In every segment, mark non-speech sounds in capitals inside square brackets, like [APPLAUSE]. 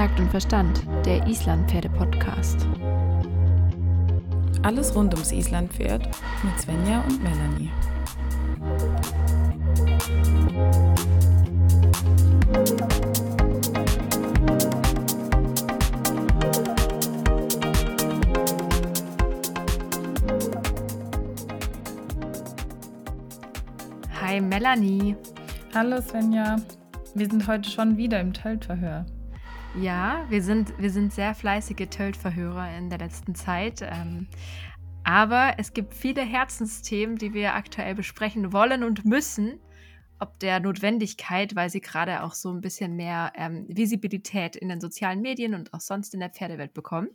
Takt und Verstand, der Islandpferde-Podcast. Alles rund ums Islandpferd mit Svenja und Melanie. Hi Melanie. Hallo Svenja. Wir sind heute schon wieder im Teltverhör. Ja, wir sind, wir sind sehr fleißige Tölt-Verhörer in der letzten Zeit. Ähm, aber es gibt viele Herzensthemen, die wir aktuell besprechen wollen und müssen. Ob der Notwendigkeit, weil sie gerade auch so ein bisschen mehr ähm, Visibilität in den sozialen Medien und auch sonst in der Pferdewelt bekommen.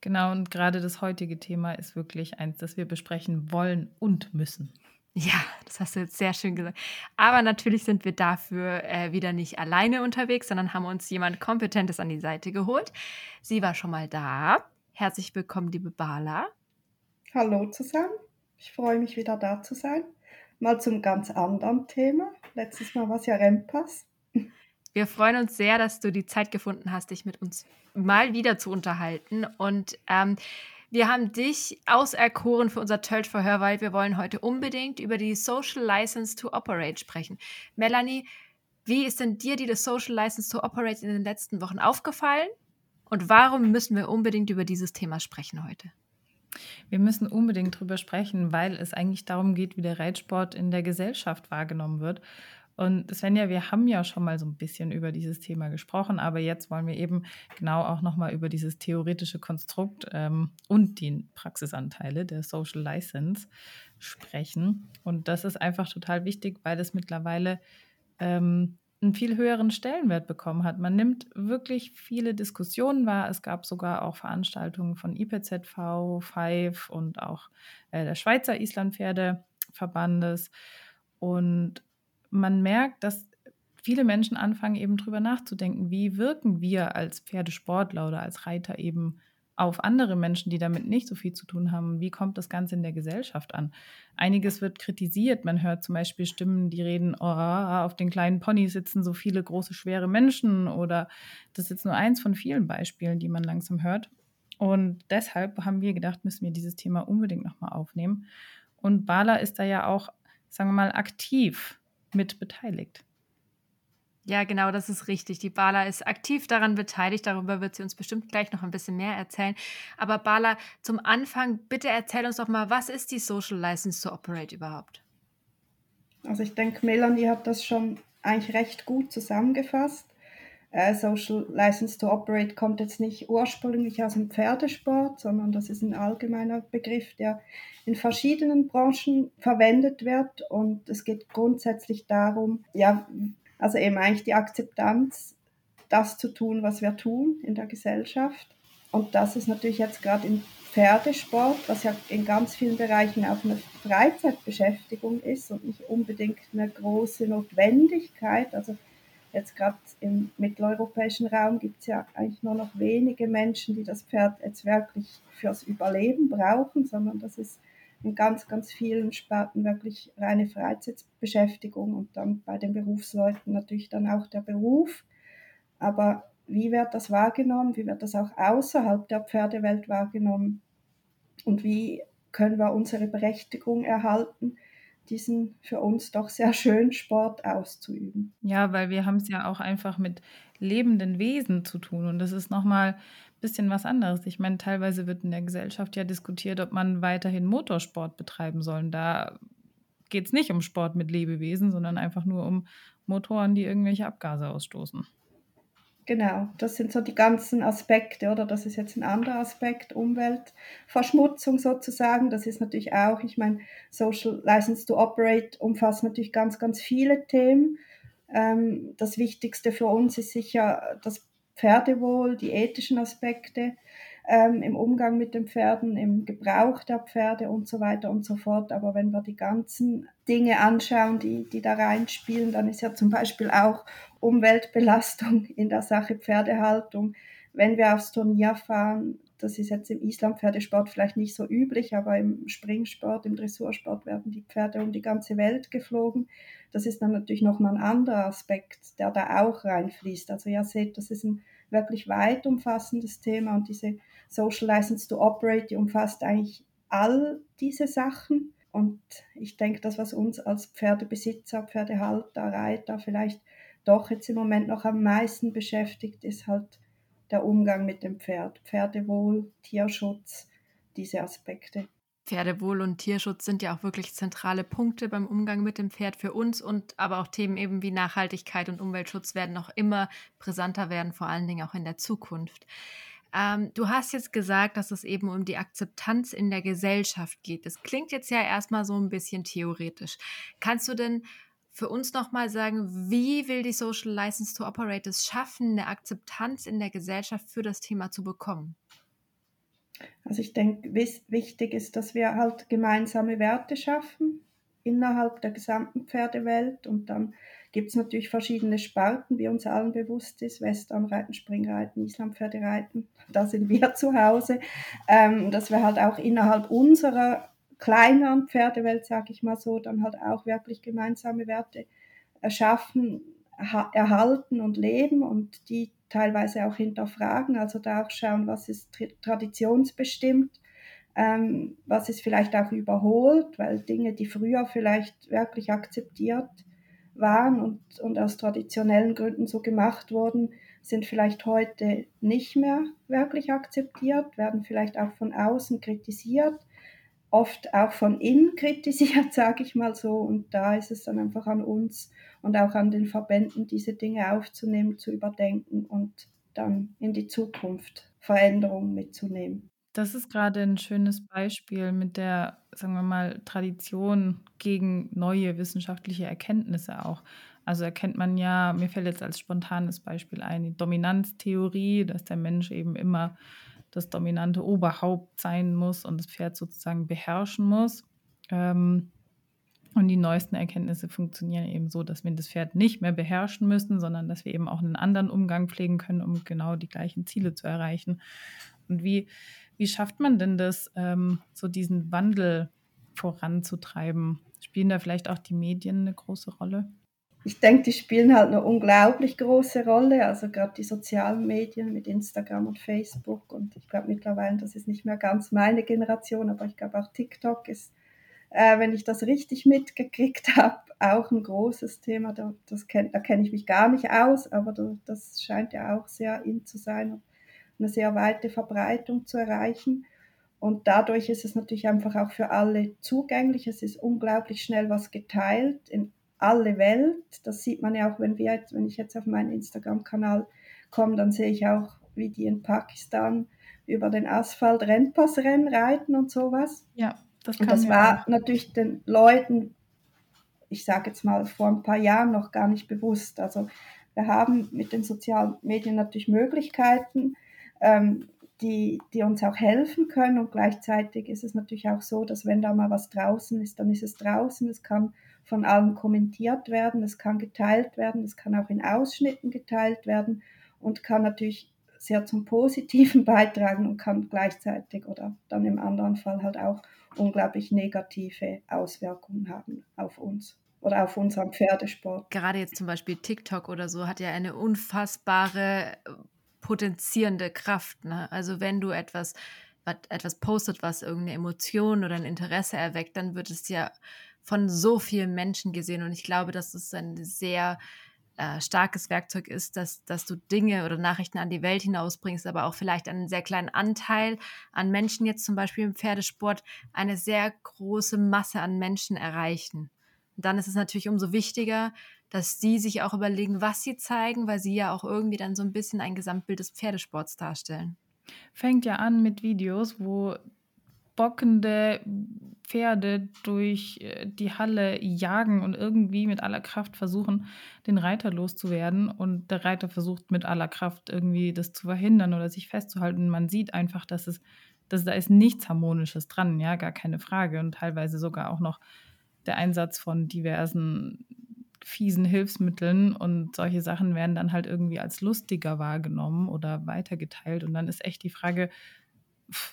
Genau, und gerade das heutige Thema ist wirklich eins, das wir besprechen wollen und müssen. Ja, das hast du jetzt sehr schön gesagt. Aber natürlich sind wir dafür äh, wieder nicht alleine unterwegs, sondern haben uns jemand Kompetentes an die Seite geholt. Sie war schon mal da. Herzlich willkommen, liebe Bala. Hallo zusammen. Ich freue mich wieder da zu sein. Mal zum ganz anderen Thema. Letztes Mal war es ja Rempass. [LAUGHS] Wir freuen uns sehr, dass du die Zeit gefunden hast, dich mit uns mal wieder zu unterhalten. Und ähm, wir haben dich auserkoren für unser Tölt-Verhör, weil wir wollen heute unbedingt über die Social License to Operate sprechen. Melanie, wie ist denn dir die Social License to Operate in den letzten Wochen aufgefallen? Und warum müssen wir unbedingt über dieses Thema sprechen heute? Wir müssen unbedingt darüber sprechen, weil es eigentlich darum geht, wie der Reitsport in der Gesellschaft wahrgenommen wird. Und Svenja, wir haben ja schon mal so ein bisschen über dieses Thema gesprochen, aber jetzt wollen wir eben genau auch nochmal über dieses theoretische Konstrukt ähm, und die Praxisanteile der Social License sprechen. Und das ist einfach total wichtig, weil es mittlerweile ähm, einen viel höheren Stellenwert bekommen hat. Man nimmt wirklich viele Diskussionen wahr. Es gab sogar auch Veranstaltungen von IPZV, FIVE und auch äh, der Schweizer Islandpferdeverbandes. Und man merkt, dass viele Menschen anfangen eben drüber nachzudenken, wie wirken wir als Pferdesportler oder als Reiter eben auf andere Menschen, die damit nicht so viel zu tun haben. Wie kommt das Ganze in der Gesellschaft an? Einiges wird kritisiert. Man hört zum Beispiel Stimmen, die reden, oh, auf den kleinen Ponys sitzen so viele große, schwere Menschen. Oder das ist jetzt nur eins von vielen Beispielen, die man langsam hört. Und deshalb haben wir gedacht, müssen wir dieses Thema unbedingt nochmal aufnehmen. Und Bala ist da ja auch, sagen wir mal, aktiv mit beteiligt. Ja, genau, das ist richtig. Die Bala ist aktiv daran beteiligt. Darüber wird sie uns bestimmt gleich noch ein bisschen mehr erzählen. Aber Bala, zum Anfang, bitte erzähl uns doch mal, was ist die Social License to Operate überhaupt? Also ich denke, Melanie hat das schon eigentlich recht gut zusammengefasst. Äh, Social License to Operate kommt jetzt nicht ursprünglich aus dem Pferdesport, sondern das ist ein allgemeiner Begriff, der in verschiedenen Branchen verwendet wird. Und es geht grundsätzlich darum, ja, also eben eigentlich die Akzeptanz, das zu tun, was wir tun in der Gesellschaft. Und das ist natürlich jetzt gerade im Pferdesport, was ja in ganz vielen Bereichen auch eine Freizeitbeschäftigung ist und nicht unbedingt eine große Notwendigkeit. Also Jetzt gerade im mitteleuropäischen Raum gibt es ja eigentlich nur noch wenige Menschen, die das Pferd jetzt wirklich fürs Überleben brauchen, sondern das ist in ganz, ganz vielen Sparten wirklich reine Freizeitbeschäftigung und dann bei den Berufsleuten natürlich dann auch der Beruf. Aber wie wird das wahrgenommen? Wie wird das auch außerhalb der Pferdewelt wahrgenommen? Und wie können wir unsere Berechtigung erhalten? Diesen für uns doch sehr schönen Sport auszuüben. Ja, weil wir haben es ja auch einfach mit lebenden Wesen zu tun und das ist nochmal ein bisschen was anderes. Ich meine, teilweise wird in der Gesellschaft ja diskutiert, ob man weiterhin Motorsport betreiben soll. Da geht es nicht um Sport mit Lebewesen, sondern einfach nur um Motoren, die irgendwelche Abgase ausstoßen. Genau, das sind so die ganzen Aspekte, oder? Das ist jetzt ein anderer Aspekt, Umweltverschmutzung sozusagen. Das ist natürlich auch, ich meine, Social License to Operate umfasst natürlich ganz, ganz viele Themen. Ähm, das Wichtigste für uns ist sicher das Pferdewohl, die ethischen Aspekte ähm, im Umgang mit den Pferden, im Gebrauch der Pferde und so weiter und so fort. Aber wenn wir die ganzen Dinge anschauen, die, die da reinspielen, dann ist ja zum Beispiel auch Umweltbelastung in der Sache Pferdehaltung. Wenn wir aufs Turnier fahren, das ist jetzt im Islampferdesport vielleicht nicht so üblich, aber im Springsport, im Dressursport werden die Pferde um die ganze Welt geflogen. Das ist dann natürlich nochmal ein anderer Aspekt, der da auch reinfließt. Also ihr seht, das ist ein wirklich weit umfassendes Thema und diese Social License to Operate, die umfasst eigentlich all diese Sachen. Und ich denke, das, was uns als Pferdebesitzer, Pferdehalter, Reiter vielleicht doch jetzt im Moment noch am meisten beschäftigt, ist halt der Umgang mit dem Pferd. Pferdewohl, Tierschutz, diese Aspekte. Pferdewohl und Tierschutz sind ja auch wirklich zentrale Punkte beim Umgang mit dem Pferd für uns und aber auch Themen eben wie Nachhaltigkeit und Umweltschutz werden noch immer brisanter werden, vor allen Dingen auch in der Zukunft. Ähm, du hast jetzt gesagt, dass es eben um die Akzeptanz in der Gesellschaft geht. Das klingt jetzt ja erstmal so ein bisschen theoretisch. Kannst du denn für uns nochmal sagen, wie will die Social License to Operate es schaffen, eine Akzeptanz in der Gesellschaft für das Thema zu bekommen? Also ich denke, wichtig ist, dass wir halt gemeinsame Werte schaffen innerhalb der gesamten Pferdewelt. Und dann gibt es natürlich verschiedene Sparten, wie uns allen bewusst ist, Westernreiten, Springreiten, Islampferdereiten, da sind wir [LAUGHS] zu Hause, ähm, dass wir halt auch innerhalb unserer kleineren Pferdewelt, sage ich mal so, dann halt auch wirklich gemeinsame Werte erschaffen, erhalten und leben. Und die teilweise auch hinterfragen, also da auch schauen, was ist traditionsbestimmt, ähm, was ist vielleicht auch überholt, weil Dinge, die früher vielleicht wirklich akzeptiert waren und, und aus traditionellen Gründen so gemacht wurden, sind vielleicht heute nicht mehr wirklich akzeptiert, werden vielleicht auch von außen kritisiert oft auch von innen kritisiert, [LAUGHS] sage ich mal so. Und da ist es dann einfach an uns und auch an den Verbänden, diese Dinge aufzunehmen, zu überdenken und dann in die Zukunft Veränderungen mitzunehmen. Das ist gerade ein schönes Beispiel mit der, sagen wir mal, Tradition gegen neue wissenschaftliche Erkenntnisse auch. Also erkennt man ja, mir fällt jetzt als spontanes Beispiel ein, die Dominanztheorie, dass der Mensch eben immer das dominante Oberhaupt sein muss und das Pferd sozusagen beherrschen muss. Ähm, und die neuesten Erkenntnisse funktionieren eben so, dass wir das Pferd nicht mehr beherrschen müssen, sondern dass wir eben auch einen anderen Umgang pflegen können, um genau die gleichen Ziele zu erreichen. Und wie, wie schafft man denn das, ähm, so diesen Wandel voranzutreiben? Spielen da vielleicht auch die Medien eine große Rolle? Ich denke, die spielen halt eine unglaublich große Rolle. Also gerade die sozialen Medien mit Instagram und Facebook. Und ich glaube mittlerweile, das ist nicht mehr ganz meine Generation, aber ich glaube auch TikTok ist, äh, wenn ich das richtig mitgekriegt [LAUGHS] habe, auch ein großes Thema. Da, da kenne ich mich gar nicht aus, aber da, das scheint ja auch sehr in zu sein und eine sehr weite Verbreitung zu erreichen. Und dadurch ist es natürlich einfach auch für alle zugänglich. Es ist unglaublich schnell was geteilt in alle Welt. Das sieht man ja auch, wenn wir jetzt, wenn ich jetzt auf meinen Instagram-Kanal komme, dann sehe ich auch, wie die in Pakistan über den Asphalt Rennpassrennen reiten und sowas. Ja, das kann Und das war auch. natürlich den Leuten, ich sage jetzt mal, vor ein paar Jahren noch gar nicht bewusst. Also wir haben mit den sozialen Medien natürlich Möglichkeiten, ähm, die, die uns auch helfen können. Und gleichzeitig ist es natürlich auch so, dass wenn da mal was draußen ist, dann ist es draußen. Es kann von allen kommentiert werden, es kann geteilt werden, es kann auch in Ausschnitten geteilt werden und kann natürlich sehr zum Positiven [LAUGHS] beitragen und kann gleichzeitig oder dann im anderen Fall halt auch unglaublich negative Auswirkungen haben auf uns oder auf unseren Pferdesport. Gerade jetzt zum Beispiel TikTok oder so hat ja eine unfassbare äh, potenzierende Kraft. Ne? Also wenn du etwas, etwas postet, was irgendeine Emotion oder ein Interesse erweckt, dann wird es ja von so vielen Menschen gesehen. Und ich glaube, dass es ein sehr äh, starkes Werkzeug ist, dass, dass du Dinge oder Nachrichten an die Welt hinausbringst, aber auch vielleicht einen sehr kleinen Anteil an Menschen, jetzt zum Beispiel im Pferdesport, eine sehr große Masse an Menschen erreichen. Und dann ist es natürlich umso wichtiger, dass sie sich auch überlegen, was sie zeigen, weil sie ja auch irgendwie dann so ein bisschen ein Gesamtbild des Pferdesports darstellen. Fängt ja an mit Videos, wo bockende Pferde durch äh, die Halle jagen und irgendwie mit aller Kraft versuchen, den Reiter loszuwerden. Und der Reiter versucht mit aller Kraft irgendwie das zu verhindern oder sich festzuhalten. Man sieht einfach, dass es, dass da ist nichts Harmonisches dran, ja, gar keine Frage. Und teilweise sogar auch noch der Einsatz von diversen fiesen Hilfsmitteln und solche Sachen werden dann halt irgendwie als lustiger wahrgenommen oder weitergeteilt. Und dann ist echt die Frage,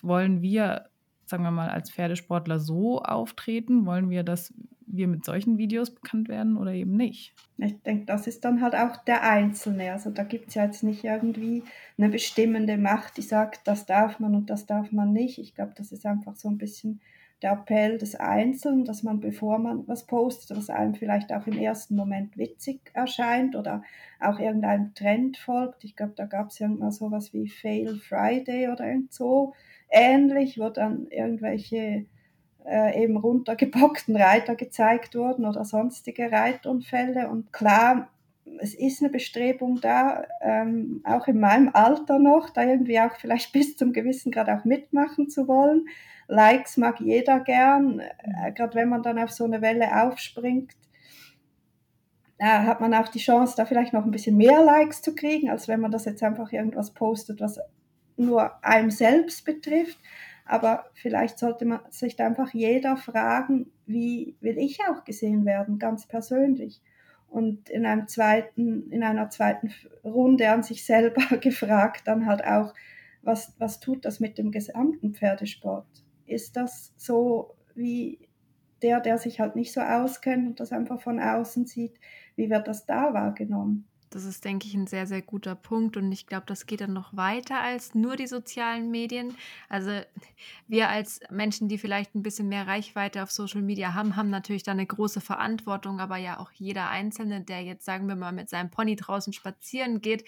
wollen wir, sagen wir mal, als Pferdesportler so auftreten? Wollen wir, dass wir mit solchen Videos bekannt werden oder eben nicht? Ich denke, das ist dann halt auch der Einzelne. Also da gibt es ja jetzt nicht irgendwie eine bestimmende Macht, die sagt, das darf man und das darf man nicht. Ich glaube, das ist einfach so ein bisschen der Appell des Einzelnen, dass man, bevor man was postet, was einem vielleicht auch im ersten Moment witzig erscheint oder auch irgendeinem Trend folgt. Ich glaube, da gab es irgendwann sowas wie Fail Friday oder so ähnlich, wo dann irgendwelche äh, eben runtergebockten Reiter gezeigt wurden oder sonstige Reitunfälle. Und klar, es ist eine Bestrebung da, ähm, auch in meinem Alter noch, da irgendwie auch vielleicht [LAUGHS] bis zum gewissen Grad auch mitmachen zu wollen. Likes mag jeder gern, äh, gerade wenn man dann auf so eine Welle aufspringt, äh, hat man auch die Chance, da vielleicht noch ein bisschen mehr Likes zu kriegen, als wenn man das jetzt einfach irgendwas postet, was nur einem selbst betrifft. Aber vielleicht sollte man sich da einfach jeder fragen, wie will ich auch gesehen werden, ganz persönlich. Und in einem zweiten, in einer zweiten Runde an sich selber [LAUGHS] gefragt, dann halt auch, was, was tut das mit dem gesamten Pferdesport? ist das so wie der, der sich halt nicht so auskennt und das einfach von außen sieht, wie wird das da wahrgenommen? Das ist, denke ich, ein sehr, sehr guter Punkt. Und ich glaube, das geht dann noch weiter als nur die sozialen Medien. Also wir als Menschen, die vielleicht ein bisschen mehr Reichweite auf Social Media haben, haben natürlich da eine große Verantwortung. Aber ja, auch jeder Einzelne, der jetzt, sagen wir mal, mit seinem Pony draußen spazieren geht,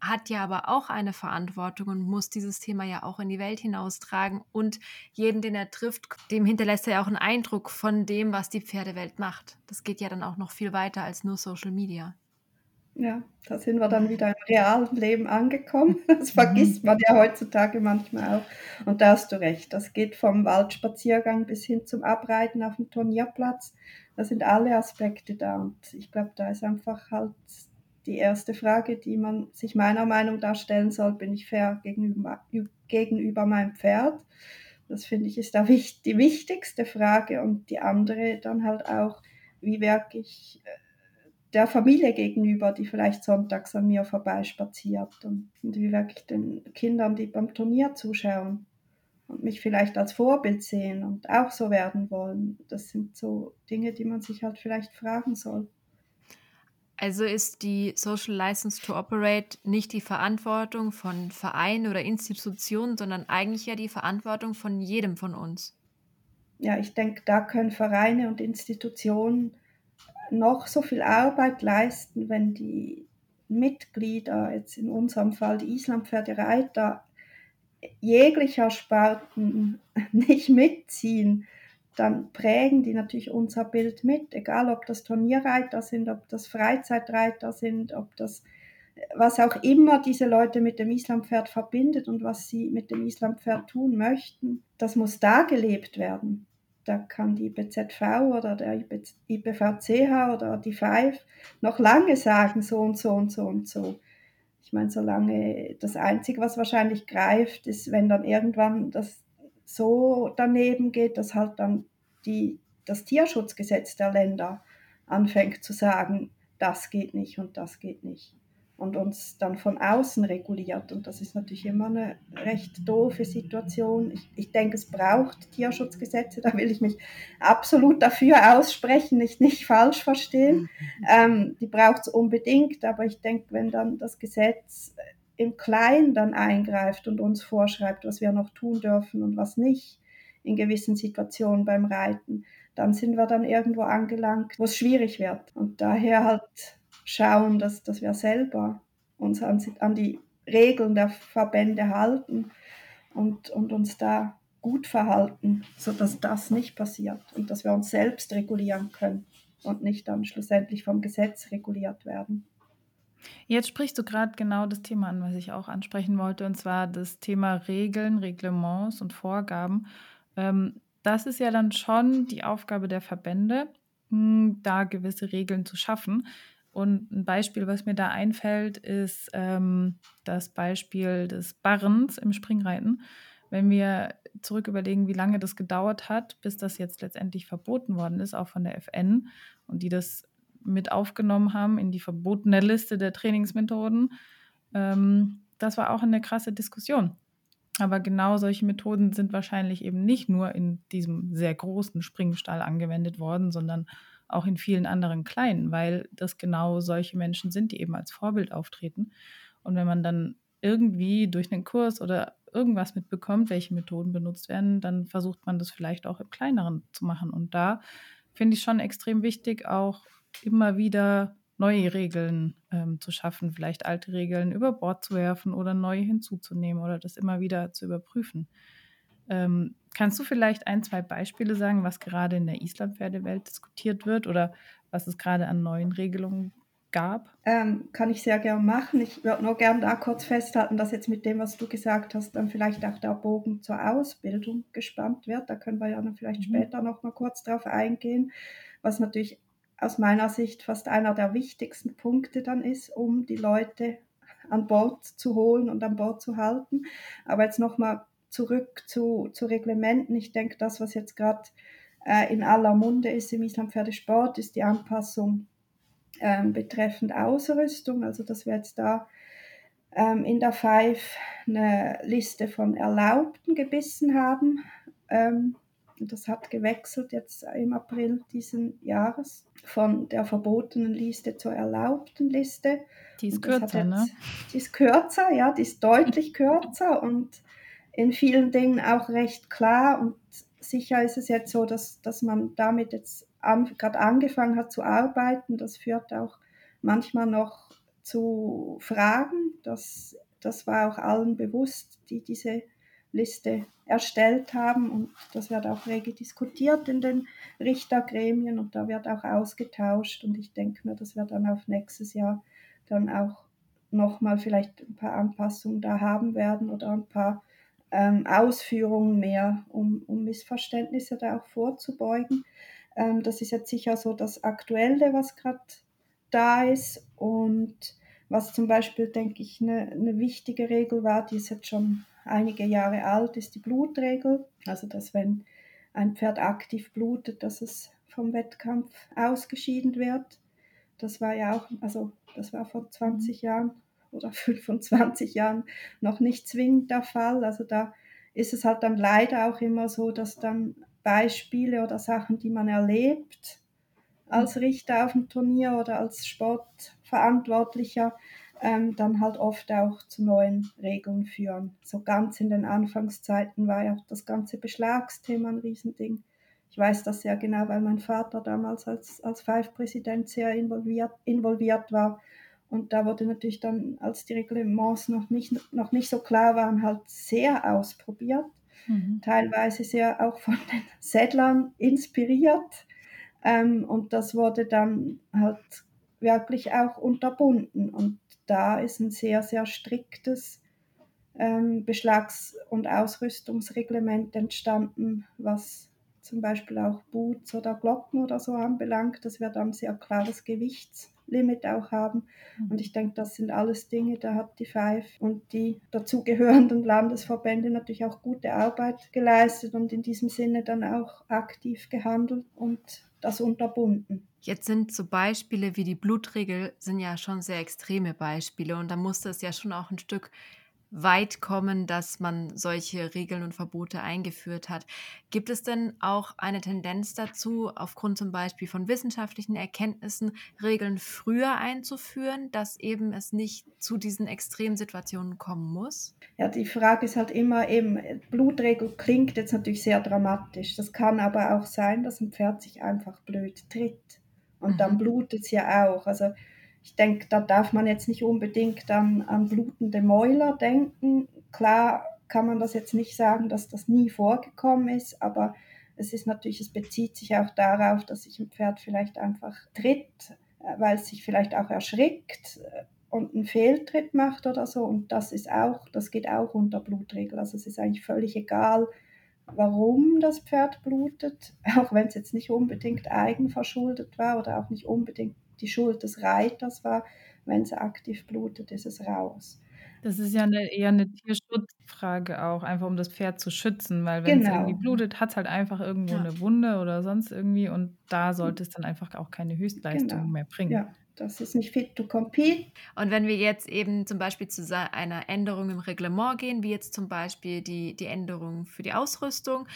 hat ja aber auch eine Verantwortung und muss dieses Thema ja auch in die Welt hinaustragen. Und jeden, den er trifft, dem hinterlässt er ja auch einen Eindruck von dem, was die Pferdewelt macht. Das geht ja dann auch noch viel weiter als nur Social Media. Ja, da sind wir dann wieder im realen Leben angekommen. [LAUGHS] Das vergisst man ja heutzutage manchmal auch. Und da hast du recht. Das geht vom Waldspaziergang bis hin zum Abreiten auf dem Turnierplatz. Da sind alle Aspekte da. Und ich glaube, da ist einfach halt die erste Frage, die man sich meiner Meinung nach stellen soll, bin ich fair gegenüber, gegenüber meinem Pferd? Das finde ich ist da die wichtigste Frage und die andere dann halt auch, wie wirke ich äh, der Familie gegenüber, die vielleicht sonntags an mir vorbeispaziert und, und wie wirke ich den Kindern, die beim Turnier zuschauen und mich vielleicht als Vorbild sehen und auch so werden wollen. Das sind so Dinge, die man sich halt vielleicht fragen soll. Also ist die Social License to Operate nicht die Verantwortung von Vereinen oder Institutionen, sondern eigentlich ja die Verantwortung von jedem von uns. Ja, ich denke, da können Vereine und Institutionen noch so viel Arbeit leisten, wenn die Mitglieder, jetzt in unserem Fall die Islampferdereiter, jeglicher Sparten [LAUGHS] nicht mitziehen dann prägen die natürlich unser Bild mit, egal ob das Turnierreiter sind, ob das Freizeitreiter sind, ob das was auch immer diese Leute mit dem Islampferd verbindet und was sie mit dem Islampferd tun möchten, das muss da gelebt werden. Da kann die BZV oder der IBVCH oder die FIVE noch lange sagen, so und so und so und so. Ich meine, solange das Einzige, was wahrscheinlich greift, ist, wenn dann irgendwann das so daneben geht, dass halt dann die, das Tierschutzgesetz der Länder anfängt zu sagen, das geht nicht und das geht nicht. Und uns dann von außen reguliert. Und das ist natürlich immer eine recht doofe Situation. Ich, ich denke, es braucht Tierschutzgesetze, da will ich mich absolut dafür aussprechen, nicht, nicht falsch verstehen. Ähm, die braucht es unbedingt, aber ich denke, wenn dann das Gesetz im Kleinen dann eingreift und uns vorschreibt, was wir noch tun dürfen und was nicht in gewissen Situationen beim Reiten, dann sind wir dann irgendwo angelangt, wo es schwierig wird. Und daher halt schauen, dass, dass wir selber uns an, an die Regeln der Verbände halten und, und uns da gut verhalten, sodass das nicht passiert und dass wir uns selbst regulieren können und nicht dann schlussendlich vom Gesetz reguliert werden. Jetzt sprichst du gerade genau das Thema an, was ich auch ansprechen wollte, und zwar das Thema Regeln, Reglements und Vorgaben. Ähm, das ist ja dann schon die Aufgabe der Verbände, hm, da gewisse Regeln zu schaffen. Und ein Beispiel, was mir da einfällt, ist ähm, das Beispiel des Barrens im Springreiten. Wenn wir zurück überlegen, wie lange das gedauert hat, bis das jetzt letztendlich verboten worden ist, auch von der FN, und die das mit aufgenommen haben in die verbotene Liste der Trainingsmethoden. Ähm, das war auch eine krasse Diskussion. Aber genau solche Methoden sind wahrscheinlich eben nicht nur in diesem sehr großen Springstall angewendet worden, sondern auch in vielen anderen kleinen, weil das genau solche Menschen sind, die eben als Vorbild auftreten. Und wenn man dann irgendwie durch einen Kurs oder irgendwas mitbekommt, welche Methoden benutzt werden, dann versucht man das vielleicht auch im kleineren zu machen. Und da finde ich schon extrem wichtig, auch immer wieder neue Regeln ähm, zu schaffen, vielleicht alte Regeln über Bord zu werfen oder neue hinzuzunehmen oder das immer wieder zu überprüfen. Ähm, kannst du vielleicht ein, zwei Beispiele sagen, was gerade in der Islandpferdewelt diskutiert wird oder was es gerade an neuen Regelungen gab? Ähm, kann ich sehr gern machen. Ich würde nur gern da kurz festhalten, dass jetzt mit dem, was du gesagt hast, dann vielleicht auch der Bogen zur Ausbildung gespannt wird. Da können wir ja dann vielleicht mhm. später noch mal kurz drauf eingehen, was natürlich aus meiner Sicht fast einer der wichtigsten Punkte dann ist, um die Leute an Bord zu holen und an Bord zu halten. Aber jetzt nochmal zurück zu, zu Reglementen. Ich denke, das, was jetzt gerade äh, in aller Munde ist im Islampferdesport, ist die Anpassung ähm, betreffend Ausrüstung. Also, dass wir jetzt da ähm, in der Five eine Liste von Erlaubten gebissen haben. Ähm, das hat gewechselt jetzt im April diesen Jahres von der verbotenen Liste zur erlaubten Liste. Die ist kürzer, jetzt, ne? Die ist kürzer, ja, die ist deutlich kürzer und in vielen Dingen auch recht klar. Und sicher ist es jetzt so, dass, dass man damit jetzt an, gerade angefangen hat zu arbeiten. Das führt auch manchmal noch zu Fragen. Das, das war auch allen bewusst, die diese Liste erstellt haben und das wird auch rege diskutiert in den Richtergremien und da wird auch ausgetauscht und ich denke mir, dass wir dann auf nächstes Jahr dann auch nochmal vielleicht ein paar Anpassungen da haben werden oder ein paar ähm, Ausführungen mehr, um, um Missverständnisse da auch vorzubeugen. Ähm, das ist jetzt sicher so das Aktuelle, was gerade da ist und was zum Beispiel, denke ich, eine, eine wichtige Regel war, die ist jetzt schon einige Jahre alt, ist die Blutregel. Also, dass wenn ein Pferd aktiv blutet, dass es vom Wettkampf ausgeschieden wird. Das war ja auch, also das war vor 20 Jahren oder [LAUGHS] 25 Jahren noch nicht zwingend der Fall. Also da ist es halt dann leider auch immer so, dass dann Beispiele oder Sachen, die man erlebt als Richter auf dem Turnier oder als Sportverantwortlicher, ähm, dann halt oft auch zu neuen Regeln führen. So ganz in den Anfangszeiten war ja das ganze Beschlagsthema ein Riesending. Ich weiß das sehr genau, weil mein Vater damals als, als Five-Präsident sehr involviert, involviert war. Und da wurde natürlich dann, als die Reglements noch nicht, noch nicht so klar waren, halt sehr ausprobiert. Mhm. Teilweise sehr auch von den [LAUGHS] Settlern inspiriert. Ähm, und das wurde dann halt wirklich auch unterbunden. Und da ist ein sehr, sehr striktes ähm, Beschlags- und Ausrüstungsreglement entstanden, was zum Beispiel auch Boots oder Glocken oder so anbelangt, dass wir dann ein sehr klares Gewichtslimit auch haben. Mhm. Und ich denke, das sind alles Dinge, da hat die Five und die dazugehörenden Landesverbände natürlich auch gute Arbeit geleistet und in diesem Sinne dann auch aktiv gehandelt und das unterbunden. Jetzt sind so Beispiele wie die Blutregel sind ja schon sehr extreme Beispiele und da musste es ja schon auch ein Stück weit kommen, dass man solche Regeln und Verbote eingeführt hat. Gibt es denn auch eine Tendenz dazu, aufgrund zum Beispiel von wissenschaftlichen Erkenntnissen Regeln früher einzuführen, dass eben es nicht zu diesen Extremsituationen kommen muss? Ja, die Frage ist halt immer eben, Blutregel klingt jetzt natürlich sehr dramatisch. Das kann aber auch sein, dass ein Pferd sich einfach blöd tritt. Und mhm. dann blutet es ja auch. Also ich denke, da darf man jetzt nicht unbedingt an, an blutende Mäuler denken. Klar kann man das jetzt nicht sagen, dass das nie vorgekommen ist, aber es ist natürlich, es bezieht sich auch darauf, dass sich ein Pferd vielleicht einfach tritt, äh, weil es sich vielleicht auch erschrickt äh, und einen Fehltritt macht oder so. Und das ist auch, das geht auch unter Blutregel. Also es ist eigentlich völlig egal, warum das Pferd blutet, [LAUGHS] auch wenn es jetzt nicht unbedingt eigenverschuldet war oder auch nicht unbedingt die Schuld des Reiters war. Wenn es aktiv blutet, ist es raus. Das ist ja eine, eher eine Tierschutzfrage auch, einfach um das Pferd zu schützen, weil wenn genau. es irgendwie blutet, hat es halt einfach irgendwo ja. eine Wunde oder sonst irgendwie und da sollte es dann einfach auch keine Höchstleistung genau. mehr bringen. Ja. das ist nicht fit to compete. Und wenn wir jetzt eben zum Beispiel zu einer Änderung im Reglement gehen, wie jetzt zum Beispiel die, die Änderung für die Ausrüstung,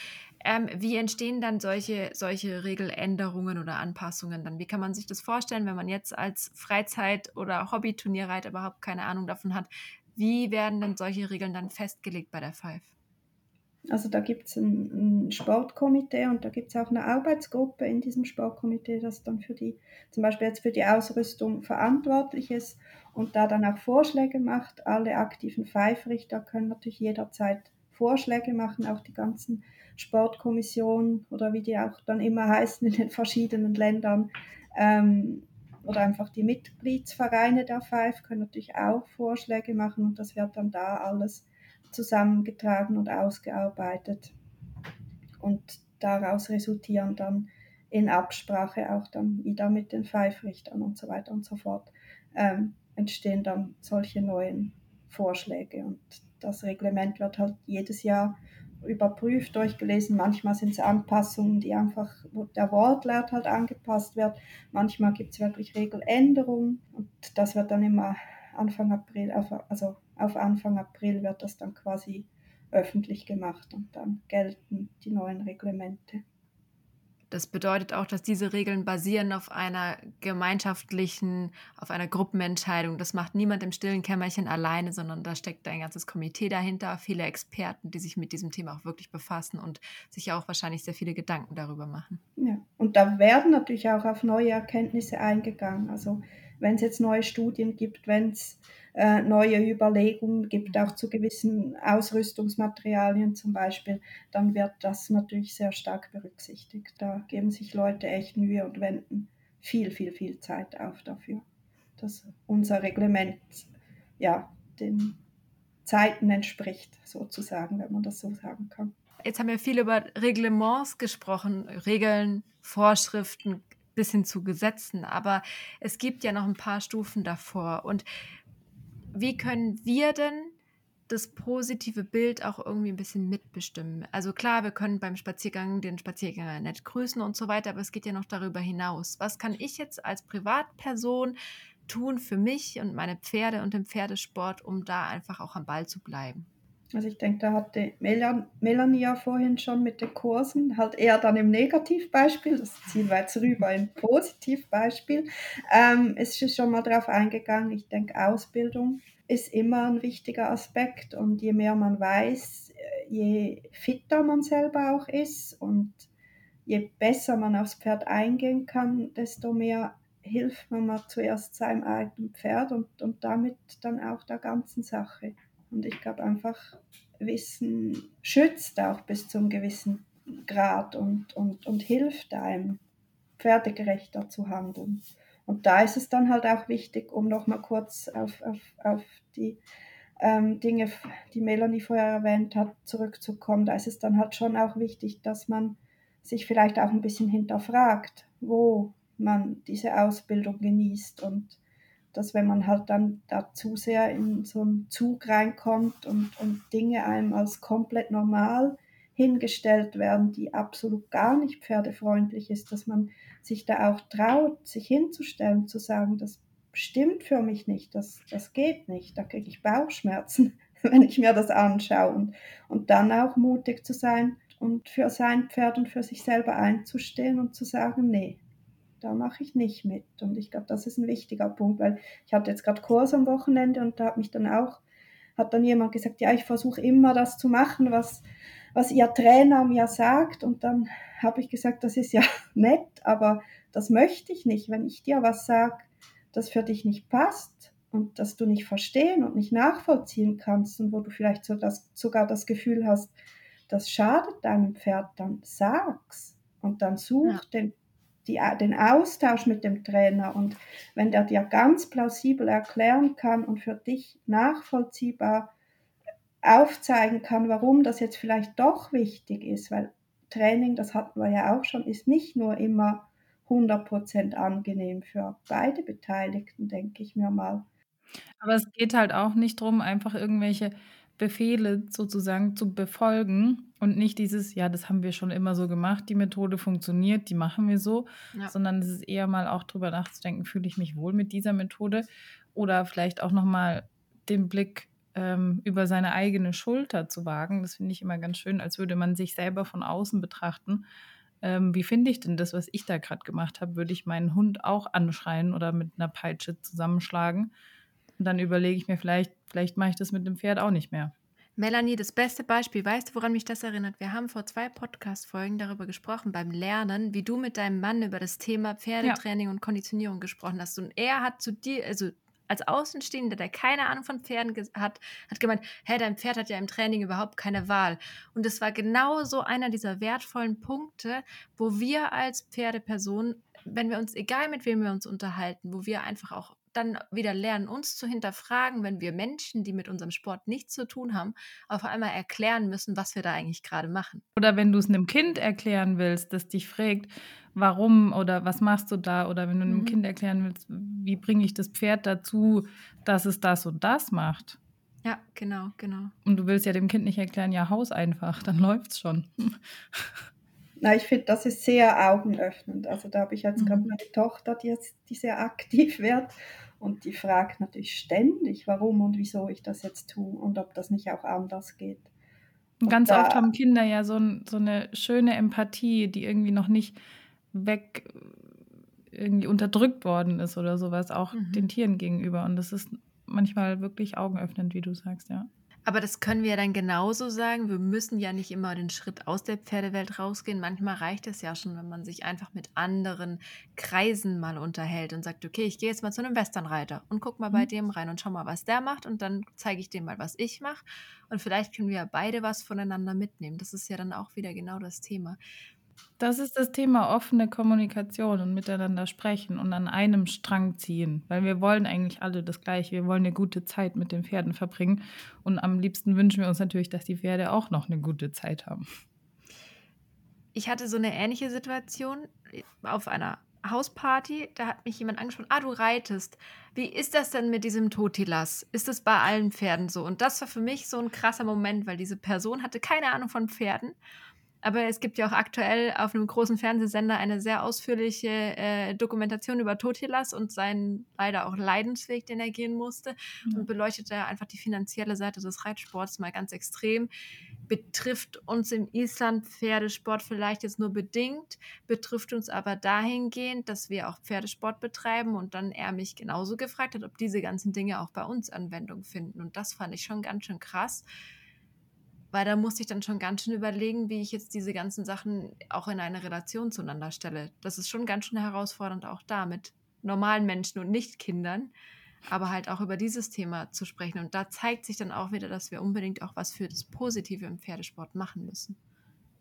ähm, wie entstehen dann solche, solche Regeländerungen oder Anpassungen dann? Wie kann man sich das vorstellen, wenn man jetzt als Freizeit- oder Hobbyturnierreiter überhaupt keine Ahnung davon hat? Wie werden denn solche Regeln dann festgelegt bei der Five? Also da gibt es ein, ein, Sportkomitee und da gibt es auch eine Arbeitsgruppe in diesem Sportkomitee, das dann für die, zum Beispiel jetzt für die Ausrüstung verantwortlich ist und da dann auch Vorschläge macht. Alle aktiven Pfeifrichter können natürlich jederzeit Vorschläge machen, auch die ganzen Sportkommissionen oder wie die auch dann immer heißen in den verschiedenen Ländern. Ähm, oder einfach die Mitgliedsvereine der Five können natürlich auch Vorschläge machen und das wird dann da alles zusammengetragen und ausgearbeitet. Und daraus resultieren dann in Absprache auch dann wieder mit den Pfeifrichtern und so weiter und so fort, ähm, entstehen dann solche neuen Vorschläge. Und das Reglement wird halt jedes Jahr überprüft, durchgelesen. Manchmal sind es Anpassungen, die einfach, wo der Wortlaut halt angepasst wird. Manchmal gibt es wirklich Regeländerungen und das wird dann immer Anfang April, also auf Anfang April wird das dann quasi öffentlich gemacht und dann gelten die neuen Reglemente. Das bedeutet auch, dass diese Regeln basieren auf einer gemeinschaftlichen, auf einer Gruppenentscheidung. Das macht niemand im stillen Kämmerchen alleine, sondern da steckt ein ganzes Komitee dahinter, viele Experten, die sich mit diesem Thema auch wirklich befassen und sich auch wahrscheinlich sehr viele Gedanken darüber machen. Ja, und da werden natürlich auch auf neue Erkenntnisse eingegangen. Also wenn es jetzt neue Studien gibt, wenn es äh, neue Überlegungen gibt, auch zu gewissen Ausrüstungsmaterialien zum Beispiel, dann wird das natürlich sehr stark berücksichtigt. Da geben sich Leute echt Mühe und wenden viel, viel, viel Zeit auf dafür, dass unser Reglement ja den Zeiten entspricht, sozusagen, wenn man das so sagen kann. Jetzt haben wir viel über Reglements gesprochen, Regeln, Vorschriften, bis hin zu Gesetzen. Aber es gibt ja noch ein paar Stufen davor. Und wie können wir denn das positive Bild auch irgendwie ein bisschen mitbestimmen. Also klar, wir können beim Spaziergang den Spaziergänger nett grüßen und so weiter, aber es geht ja noch darüber hinaus. Was kann ich jetzt als Privatperson tun für mich und meine Pferde und den Pferdesport, um da einfach auch am Ball zu bleiben? Also ich denke, da hatte Melanie ja vorhin schon mit den Kursen, halt eher dann im Negativbeispiel, das ziehen wir jetzt rüber im Positivbeispiel, ähm, ist schon mal darauf eingegangen. Ich denke, Ausbildung ist immer ein wichtiger Aspekt und je mehr man weiß, je fitter man selber auch ist und je besser man aufs Pferd eingehen kann, desto mehr hilft man mal zuerst seinem eigenen Pferd und, und damit dann auch der ganzen Sache. Und ich glaube einfach, Wissen schützt auch bis zum gewissen Grad und, und, und hilft einem, pferdegerechter zu handeln. Und da ist es dann halt auch wichtig, um nochmal kurz auf, auf, auf die ähm, Dinge, die Melanie vorher erwähnt hat, zurückzukommen. Da ist es dann halt schon auch wichtig, dass man sich vielleicht auch ein bisschen hinterfragt, wo man diese Ausbildung genießt und dass wenn man halt dann da zu sehr in so einen Zug reinkommt und, und Dinge einem als komplett normal hingestellt werden, die absolut gar nicht pferdefreundlich ist, dass man sich da auch traut, sich hinzustellen, zu sagen, das stimmt für mich nicht, das, das geht nicht, da kriege ich Bauchschmerzen, [LAUGHS] wenn ich mir das anschaue. Und, und dann auch mutig zu sein und für sein Pferd und für sich selber einzustehen und zu sagen, nee, da mache ich nicht mit. Und ich glaube, das ist ein wichtiger Punkt, weil ich hatte jetzt gerade Kurs am Wochenende und da hat mich dann auch, hat dann jemand gesagt, ja, ich versuche immer das zu machen, was, was ihr Trainer mir sagt. Und dann habe ich gesagt, das ist ja [LAUGHS] nett, aber das möchte ich nicht. Wenn ich dir was sage, das für dich nicht passt und das du nicht verstehen und nicht nachvollziehen kannst und wo du vielleicht so das, sogar das Gefühl hast, das schadet deinem Pferd, dann sag's. Und dann such ja. den die, den Austausch mit dem Trainer und wenn der dir ganz plausibel erklären kann und für dich nachvollziehbar aufzeigen kann, warum das jetzt vielleicht doch wichtig ist, weil Training, das hatten wir ja auch schon, ist nicht nur immer 100% angenehm für beide Beteiligten, denke ich mir mal. Aber es geht halt auch nicht darum, einfach irgendwelche Befehle sozusagen zu befolgen und nicht dieses, ja, das haben wir schon immer so gemacht, die Methode funktioniert, die machen wir so, ja. sondern es ist eher mal auch drüber nachzudenken, fühle ich mich wohl mit dieser Methode oder vielleicht auch nochmal den Blick ähm, über seine eigene Schulter zu wagen. Das finde ich immer ganz schön, als würde man sich selber von außen betrachten. Ähm, wie finde ich denn das, was ich da gerade gemacht habe? Würde ich meinen Hund auch anschreien oder mit einer Peitsche zusammenschlagen? Und dann überlege ich mir vielleicht, vielleicht mache ich das mit dem Pferd auch nicht mehr. Melanie, das beste Beispiel, weißt du, woran mich das erinnert? Wir haben vor zwei Podcast-Folgen darüber gesprochen, beim Lernen, wie du mit deinem Mann über das Thema Pferdetraining ja. und Konditionierung gesprochen hast. Und er hat zu dir, also als Außenstehender, der keine Ahnung von Pferden hat, hat gemeint, hä, dein Pferd hat ja im Training überhaupt keine Wahl. Und es war genau so einer dieser wertvollen Punkte, wo wir als Pferdeperson, wenn wir uns, egal mit wem wir uns unterhalten, wo wir einfach auch dann wieder lernen, uns zu hinterfragen, wenn wir Menschen, die mit unserem Sport nichts zu tun haben, auf einmal erklären müssen, was wir da eigentlich gerade machen. Oder wenn du es einem Kind erklären willst, das dich fragt, warum oder was machst du da? Oder wenn du einem mhm. Kind erklären willst, wie bringe ich das Pferd dazu, dass es das und das macht. Ja, genau, genau. Und du willst ja dem Kind nicht erklären, ja, Haus einfach, [LAUGHS] dann läuft's schon. Na, ich finde, das ist sehr augenöffnend. Also da habe ich jetzt mhm. gerade meine Tochter, die jetzt die sehr aktiv wird und die fragt natürlich ständig, warum und wieso ich das jetzt tue und ob das nicht auch anders geht. Und ganz da, oft haben Kinder ja so, so eine schöne Empathie, die irgendwie noch nicht weg irgendwie unterdrückt worden ist oder sowas, auch mhm. den Tieren gegenüber. Und das ist manchmal wirklich augenöffnend, wie du sagst, ja. Aber das können wir dann genauso sagen. Wir müssen ja nicht immer den Schritt aus der Pferdewelt rausgehen. Manchmal reicht es ja schon, wenn man sich einfach mit anderen Kreisen mal unterhält und sagt, okay, ich gehe jetzt mal zu einem Westernreiter und guck mal bei mhm. dem rein und schau mal, was der macht und dann zeige ich dem mal, was ich mache. Und vielleicht können wir ja beide was voneinander mitnehmen. Das ist ja dann auch wieder genau das Thema. Das ist das Thema offene Kommunikation und miteinander sprechen und an einem Strang ziehen, weil wir wollen eigentlich alle das Gleiche. Wir wollen eine gute Zeit mit den Pferden verbringen und am liebsten wünschen wir uns natürlich, dass die Pferde auch noch eine gute Zeit haben. Ich hatte so eine ähnliche Situation auf einer Hausparty, da hat mich jemand angesprochen, ah, du reitest. Wie ist das denn mit diesem Totilas? Ist das bei allen Pferden so? Und das war für mich so ein krasser Moment, weil diese Person hatte keine Ahnung von Pferden aber es gibt ja auch aktuell auf einem großen Fernsehsender eine sehr ausführliche äh, Dokumentation über Totilas und seinen leider auch Leidensweg, den er gehen musste. Mhm. Und beleuchtet da einfach die finanzielle Seite des Reitsports mal ganz extrem. Betrifft uns im Island-Pferdesport vielleicht jetzt nur bedingt, betrifft uns aber dahingehend, dass wir auch Pferdesport betreiben und dann er mich genauso gefragt hat, ob diese ganzen Dinge auch bei uns Anwendung finden. Und das fand ich schon ganz schön krass weil da musste ich dann schon ganz schön überlegen, wie ich jetzt diese ganzen Sachen auch in eine Relation zueinander stelle. Das ist schon ganz schön herausfordernd, auch da mit normalen Menschen und nicht Kindern, aber halt auch über dieses Thema zu sprechen. Und da zeigt sich dann auch wieder, dass wir unbedingt auch was für das Positive im Pferdesport machen müssen.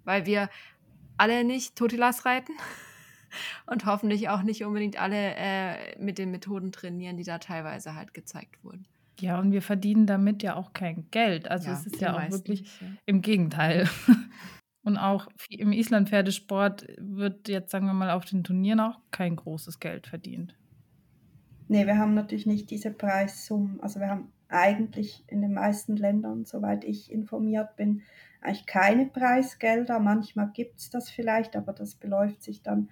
Weil wir alle nicht Totilas reiten [LAUGHS] und hoffentlich auch nicht unbedingt alle äh, mit den Methoden trainieren, die da teilweise halt gezeigt wurden. Ja, und wir verdienen damit ja auch kein Geld. Also ja, es ist ja auch wirklich nicht, ja. im Gegenteil. [LAUGHS] Und auch im Island-Pferdesport wird jetzt, sagen wir mal, auf den Turnieren auch kein großes Geld verdient. Nee, wir haben natürlich nicht diese Preissummen. Also wir haben eigentlich in den meisten Ländern, soweit ich informiert bin, eigentlich keine Preisgelder. Manchmal gibt es das vielleicht, aber das beläuft sich dann,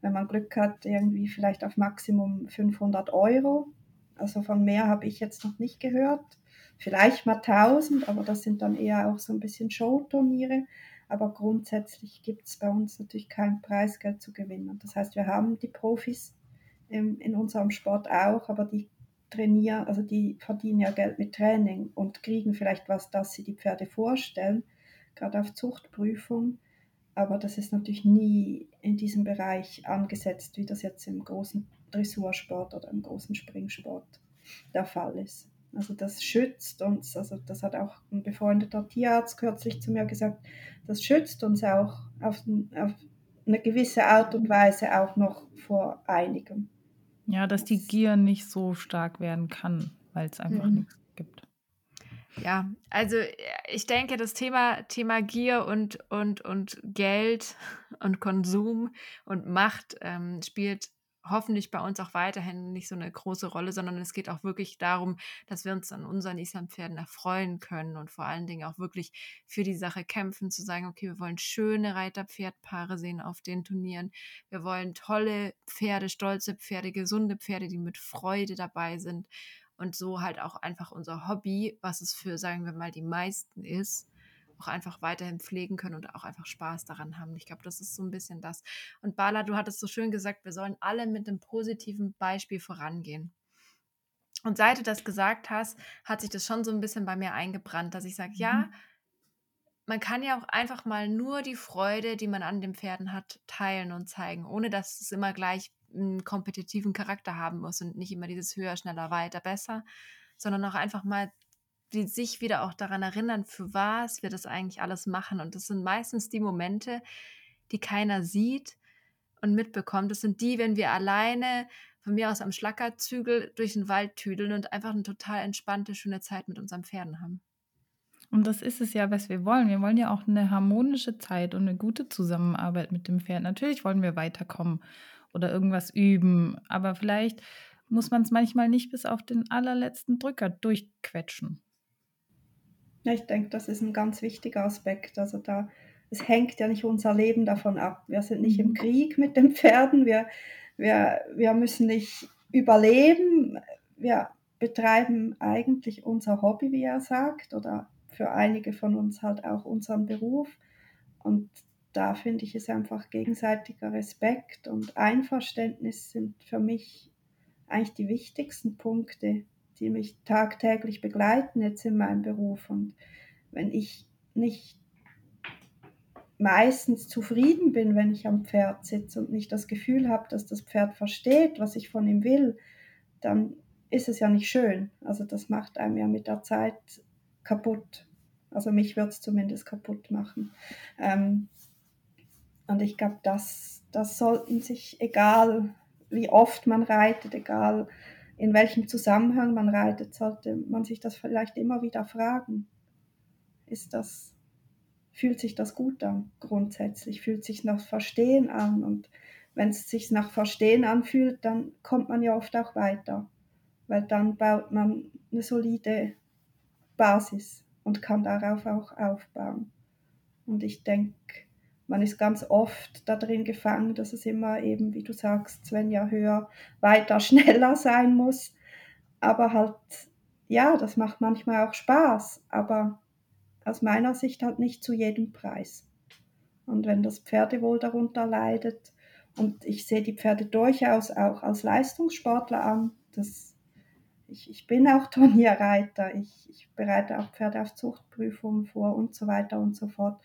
wenn man Glück hat, irgendwie vielleicht auf Maximum 500 Euro. Also von mehr habe ich jetzt noch nicht gehört. Vielleicht mal 1000, aber das sind dann eher auch so ein bisschen Showturniere. Aber grundsätzlich gibt es bei uns natürlich kein Preisgeld zu gewinnen. Das heißt, wir haben die Profis im, in unserem Sport auch, aber die trainieren, also die verdienen ja Geld mit Training und kriegen vielleicht was, dass sie die Pferde vorstellen, gerade auf Zuchtprüfung. Aber das ist natürlich nie in diesem Bereich angesetzt, wie das jetzt im großen Dressursport oder im großen Springsport der Fall ist. Also das schützt uns, also das hat auch ein befreundeter Tierarzt kürzlich zu mir gesagt, das schützt uns auch auf, auf eine gewisse Art und Weise auch noch vor einigem. Ja, dass die Gier nicht so stark werden kann, weil es einfach mhm. nichts gibt. Ja, also ich denke, das Thema, Thema Gier und, und, und Geld [LAUGHS] und Konsum und Macht ähm, spielt hoffentlich bei uns auch weiterhin nicht so eine große Rolle, sondern es geht auch wirklich darum, dass wir uns an unseren Islampferden erfreuen können und vor allen Dingen auch wirklich für die Sache kämpfen, zu sagen, okay, wir wollen schöne Reiter-Pferdpaare sehen auf den Turnieren. Wir wollen tolle Pferde, stolze Pferde, gesunde Pferde, die mit Freude dabei sind und so halt auch einfach unser Hobby, was es für, sagen wir mal, die meisten ist, auch einfach weiterhin pflegen können und auch einfach Spaß daran haben. Ich glaube, das ist so ein bisschen das. Und Bala, du hattest so schön gesagt, wir sollen alle mit einem positiven Beispiel vorangehen. Und seit du das gesagt hast, hat sich das schon so ein bisschen bei mir eingebrannt, dass ich sage, mhm. ja, man kann ja auch einfach mal nur die Freude, die man an den Pferden hat, teilen und zeigen, ohne dass es immer gleich einen kompetitiven Charakter haben muss und nicht immer dieses höher, schneller, weiter, besser, sondern auch einfach mal die sich wieder auch daran erinnern, für was wir das eigentlich alles machen. Und das sind meistens die Momente, die keiner sieht und mitbekommt. Das sind die, wenn wir alleine von mir aus am Schlackerzügel durch den Wald tüdeln und einfach eine total entspannte, schöne Zeit mit unseren Pferden haben. Und das ist es ja, was wir wollen. Wir wollen ja auch eine harmonische Zeit und eine gute Zusammenarbeit mit dem Pferd. Natürlich wollen wir weiterkommen oder irgendwas üben, aber vielleicht muss man es manchmal nicht bis auf den allerletzten Drücker durchquetschen. Ja, ich denke, das ist ein ganz wichtiger Aspekt. Also da, es hängt ja nicht unser Leben davon ab. Wir sind nicht im mhm. Krieg mit den Pferden. Wir, wir, wir müssen nicht überleben. Wir betreiben eigentlich unser Hobby, wie er sagt, oder für einige von uns halt auch unseren Beruf. Und da finde ich es einfach gegenseitiger Respekt und Einverständnis sind für mich eigentlich die wichtigsten Punkte, die mich tagtäglich begleiten jetzt in meinem Beruf. Und wenn ich nicht meistens zufrieden bin, wenn ich am Pferd sitze und nicht das Gefühl habe, dass das Pferd versteht, was ich von ihm will, dann ist es ja nicht schön. Also das macht einem ja mit der Zeit kaputt. Also mich wird es zumindest kaputt machen. Ähm, und ich glaube, das, das sollten sich, egal wie oft man reitet, egal in welchem Zusammenhang man reitet, sollte man sich das vielleicht immer wieder fragen. Ist das, fühlt sich das gut an grundsätzlich? Fühlt sich nach Verstehen an? Und wenn es sich nach Verstehen anfühlt, dann kommt man ja oft auch weiter, weil dann baut man eine solide Basis und kann darauf auch aufbauen. Und ich denke, man ist ganz oft da drin gefangen, dass es immer eben, wie du sagst, Svenja, höher, weiter, [LAUGHS] schneller sein muss. Aber halt, ja, das macht manchmal auch Spaß, aber aus meiner Sicht halt nicht zu jedem Preis. Und wenn das Pferdewohl darunter leidet, und ich sehe die Pferde durchaus auch als Leistungssportler an, das, ich, ich bin auch [LAUGHS] Turnierreiter, ich, ich bereite auch Pferde auf Zuchtprüfungen vor und so weiter und so fort.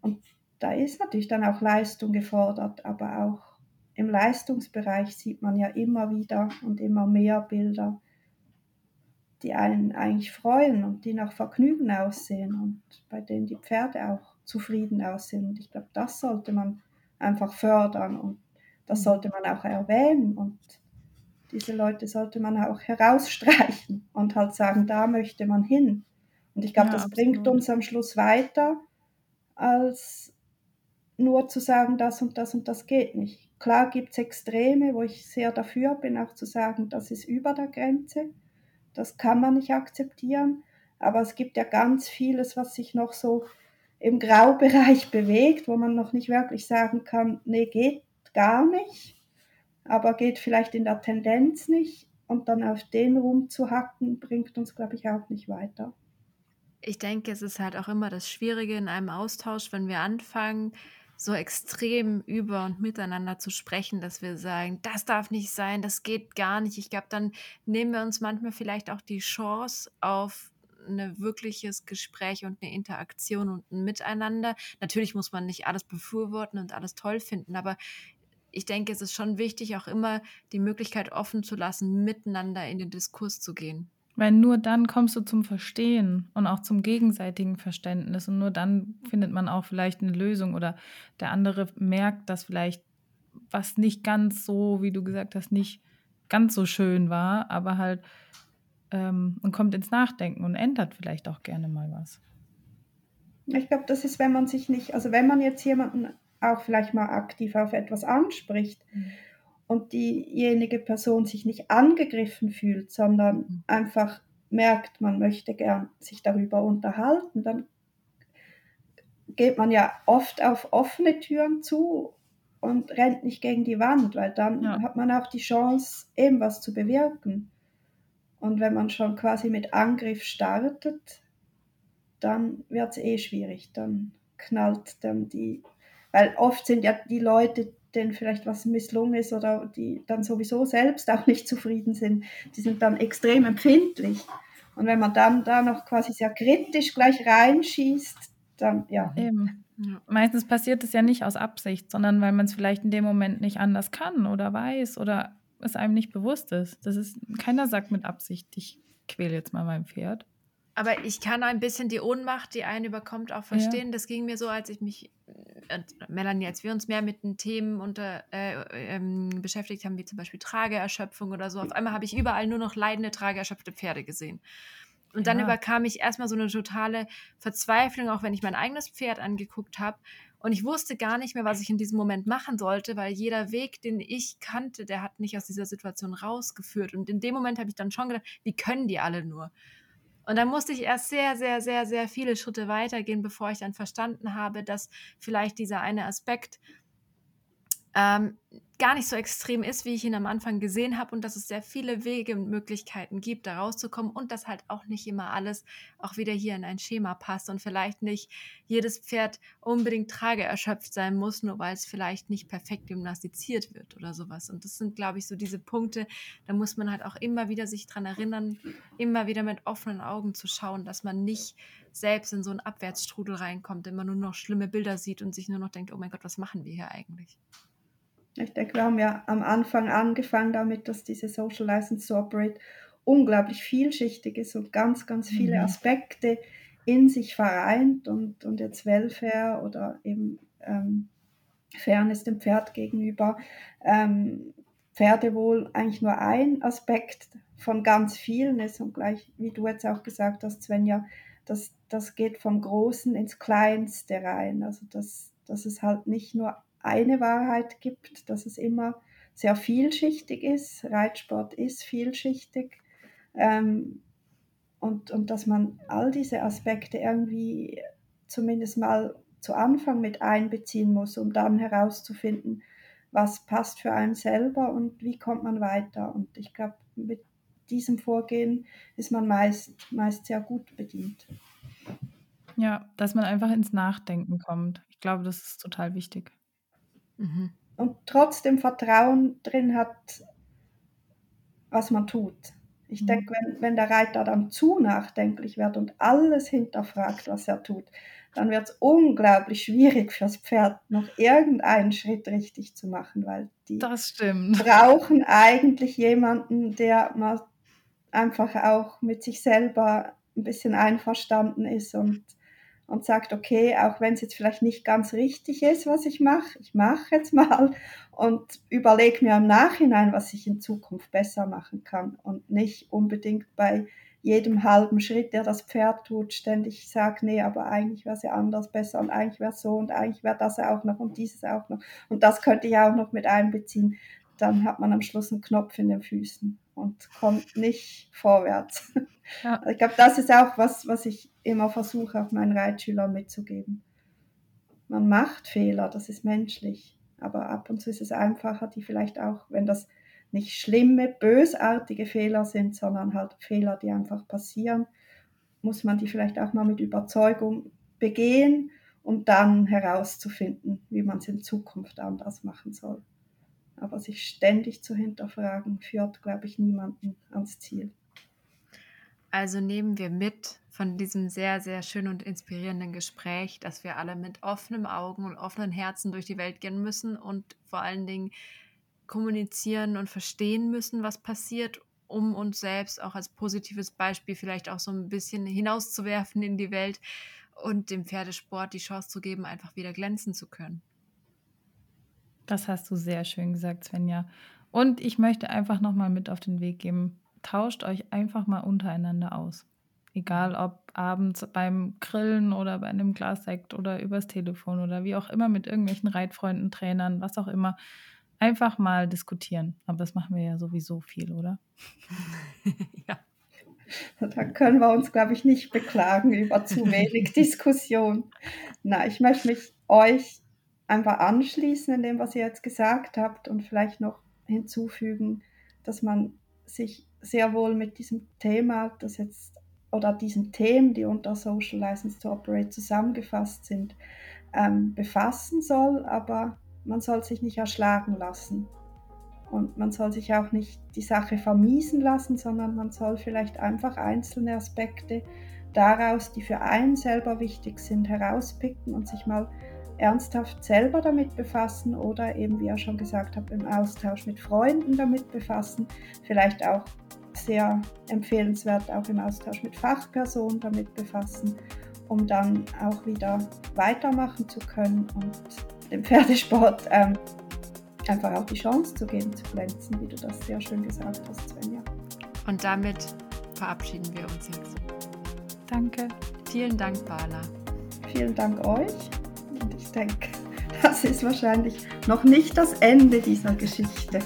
Und da ist natürlich dann auch Leistung gefordert, aber auch im Leistungsbereich sieht man ja immer wieder und immer mehr Bilder, die einen eigentlich freuen und die nach Vergnügen aussehen und bei denen die Pferde auch zufrieden aussehen. Und ich glaube, das sollte man einfach fördern und das mhm. sollte man auch erwähnen und diese Leute sollte man auch herausstreichen und halt sagen, da möchte man hin. Und ich glaube, ja, das absolut. bringt uns am Schluss weiter, als nur zu sagen, das und das und das geht nicht. Klar gibt es Extreme, wo ich sehr dafür bin, auch zu sagen, das ist über der Grenze. Das kann man nicht akzeptieren. Aber es gibt ja ganz vieles, was sich noch so im Graubereich bewegt, wo man noch nicht wirklich sagen kann, nee, geht gar nicht, aber geht vielleicht in der Tendenz nicht. Und dann auf den rumzuhacken, bringt uns, glaube ich, auch nicht weiter. Ich denke, es ist halt auch immer das Schwierige in einem Austausch, wenn wir anfangen, so extrem über und miteinander zu sprechen, dass wir sagen, das darf nicht sein, das geht gar nicht. Ich glaube, dann nehmen wir uns manchmal vielleicht auch die Chance auf ein wirkliches Gespräch und eine Interaktion und ein Miteinander. Natürlich muss man nicht alles befürworten und alles toll finden, aber ich denke, es ist schon wichtig, auch immer die Möglichkeit offen zu lassen, miteinander in den Diskurs zu gehen. Weil nur dann kommst du zum Verstehen und auch zum gegenseitigen Verständnis. Und nur dann findet man auch vielleicht eine Lösung oder der andere merkt, dass vielleicht was nicht ganz so, wie du gesagt hast, nicht ganz so schön war, aber halt ähm, und kommt ins Nachdenken und ändert vielleicht auch gerne mal was. Ich glaube, das ist, wenn man sich nicht, also wenn man jetzt jemanden auch vielleicht mal aktiv auf etwas anspricht mhm. Und diejenige Person sich nicht angegriffen fühlt, sondern mhm. einfach merkt, man möchte gern sich darüber unterhalten, dann geht man ja oft auf offene Türen zu und rennt nicht gegen die Wand, weil dann ja. hat man auch die Chance, eben was zu bewirken. Und wenn man schon quasi mit Angriff startet, dann wird es eh schwierig. Dann knallt dann die, weil oft sind ja die Leute, denen vielleicht was misslungen ist oder die dann sowieso selbst auch nicht zufrieden sind, die sind dann extrem empfindlich. Und wenn man dann da noch quasi sehr kritisch gleich reinschießt, dann ja. Eben. Meistens passiert es ja nicht aus Absicht, sondern weil man es vielleicht in dem Moment nicht anders kann oder weiß oder es einem nicht bewusst ist. Das ist keiner sagt mit Absicht, ich quäle jetzt mal mein Pferd. Aber ich kann ein bisschen die Ohnmacht, die einen überkommt, auch verstehen. Ja. Das ging mir so, als ich mich, äh, Melanie, als wir uns mehr mit den Themen unter, äh, ähm, beschäftigt haben, wie zum Beispiel Trageerschöpfung oder so. Auf einmal habe ich überall nur noch leidende, trageerschöpfte Pferde gesehen. Und dann ja. überkam ich erstmal so eine totale Verzweiflung, auch wenn ich mein eigenes Pferd angeguckt habe. Und ich wusste gar nicht mehr, was ich in diesem Moment machen sollte, weil jeder Weg, den ich kannte, der hat mich aus dieser Situation rausgeführt. Und in dem Moment habe ich dann schon gedacht, wie können die alle nur? Und dann musste ich erst sehr, sehr, sehr, sehr viele Schritte weitergehen, bevor ich dann verstanden habe, dass vielleicht dieser eine Aspekt ähm, gar nicht so extrem ist, wie ich ihn am Anfang gesehen habe und dass es sehr viele Wege und Möglichkeiten gibt, da rauszukommen und dass halt auch nicht immer alles auch wieder hier in ein Schema passt und vielleicht nicht jedes Pferd unbedingt trageerschöpft sein muss, nur weil es vielleicht nicht perfekt gymnastiziert wird oder sowas. Und das sind, glaube ich, so diese Punkte, da muss man halt auch immer wieder sich dran erinnern, immer wieder mit offenen Augen zu schauen, dass man nicht selbst in so einen Abwärtsstrudel reinkommt, immer nur noch schlimme Bilder sieht und sich nur noch denkt, oh mein Gott, was machen wir hier eigentlich? Ich denke, wir haben ja am Anfang angefangen damit, dass diese Social License to Operate unglaublich vielschichtig ist und ganz, ganz viele mhm. Aspekte in sich vereint und, und jetzt Welfare oder eben ähm, Fairness dem Pferd gegenüber, ähm, Pferdewohl eigentlich nur ein Aspekt von ganz vielen ist und gleich, wie du jetzt auch gesagt hast, Svenja, das, das geht vom Großen ins Kleinste rein. Also das, das ist halt nicht nur eine Wahrheit gibt, dass es immer sehr vielschichtig ist. Reitsport ist vielschichtig. Ähm, und, und dass man all diese Aspekte irgendwie zumindest mal zu Anfang mit einbeziehen muss, um dann herauszufinden, was passt für einen selber und wie kommt man weiter. Und ich glaube, mit diesem Vorgehen ist man meist, meist sehr gut bedient. Ja, dass man einfach ins Nachdenken kommt. Ich glaube, das ist total wichtig. Mhm. Und trotzdem Vertrauen drin hat, was man tut. Ich mhm. denke, wenn, wenn der Reiter dann zu nachdenklich wird und alles hinterfragt, was er tut, dann wird es unglaublich schwierig fürs Pferd, noch irgendeinen Schritt richtig zu machen, weil die brauchen eigentlich jemanden, der mal einfach auch mit sich selber ein bisschen einverstanden ist und und sagt, okay, auch wenn es jetzt vielleicht nicht ganz richtig ist, was ich mache, ich mache jetzt mal und überlege mir im Nachhinein, was ich in Zukunft besser machen kann und nicht unbedingt bei jedem halben Schritt, der das Pferd tut, ständig sage, nee, aber eigentlich wäre es ja anders besser und eigentlich wäre es so und eigentlich wäre das auch noch und dieses auch noch und das könnte ich auch noch mit einbeziehen. Dann hat man am Schluss einen Knopf in den Füßen und kommt nicht vorwärts. Ja. [LAUGHS] Ich glaube, das ist auch was, was ich immer versuche, auch meinen Reitschülern mitzugeben. Man macht Fehler, das ist menschlich, aber ab und zu ist es einfacher, die vielleicht auch, wenn das nicht schlimme, bösartige Fehler sind, sondern halt Fehler, die einfach passieren, muss man die vielleicht auch mal mit Überzeugung begehen, um dann herauszufinden, wie man es in Zukunft anders machen soll. Aber sich ständig zu hinterfragen, führt, glaube ich, niemanden ans Ziel. Also nehmen wir mit von diesem sehr, sehr schönen und inspirierenden Gespräch, dass wir alle mit offenen Augen und offenen Herzen durch die Welt gehen müssen und vor allen Dingen kommunizieren und verstehen müssen, was passiert, um uns selbst auch als positives Beispiel vielleicht auch so ein bisschen hinauszuwerfen in die Welt und dem Pferdesport die Chance zu geben, einfach wieder glänzen zu können. Das hast du sehr schön gesagt, Svenja. Und ich möchte einfach nochmal mit auf den Weg geben, tauscht euch einfach mal untereinander aus. Egal ob abends beim Grillen oder bei einem Glas Sekt oder übers Telefon oder wie auch immer mit irgendwelchen Reitfreunden, Trainern, was auch immer. einfach mal diskutieren. Aber das machen wir ja sowieso viel, oder? [LAUGHS] ja. Da können wir uns, glaube ich, nicht beklagen über zu wenig [LAUGHS] Diskussion. Na, ich möchte mich euch einfach anschließen in dem, was ihr jetzt gesagt habt und vielleicht noch hinzufügen, dass man sich sehr wohl mit diesem Thema, das jetzt oder diesen Themen, die unter Social License to Operate zusammengefasst sind, ähm, befassen soll, aber man soll sich nicht erschlagen lassen. Und man soll sich auch nicht die Sache vermiesen lassen, sondern man soll vielleicht einfach einzelne Aspekte daraus, die für einen selber wichtig sind, herauspicken und sich mal ernsthaft selber damit befassen oder eben, wie ihr schon gesagt habt, im Austausch mit Freunden damit befassen, vielleicht auch sehr empfehlenswert auch im Austausch mit Fachpersonen damit befassen, um dann auch wieder weitermachen zu können und dem Pferdesport ähm, einfach auch die Chance zu geben, zu glänzen, wie du das sehr schön gesagt hast, Svenja. Und damit verabschieden wir uns jetzt. Danke. Vielen Dank, Bala. Vielen Dank euch. Und ich denke, das ist wahrscheinlich noch nicht das Ende dieser Geschichte.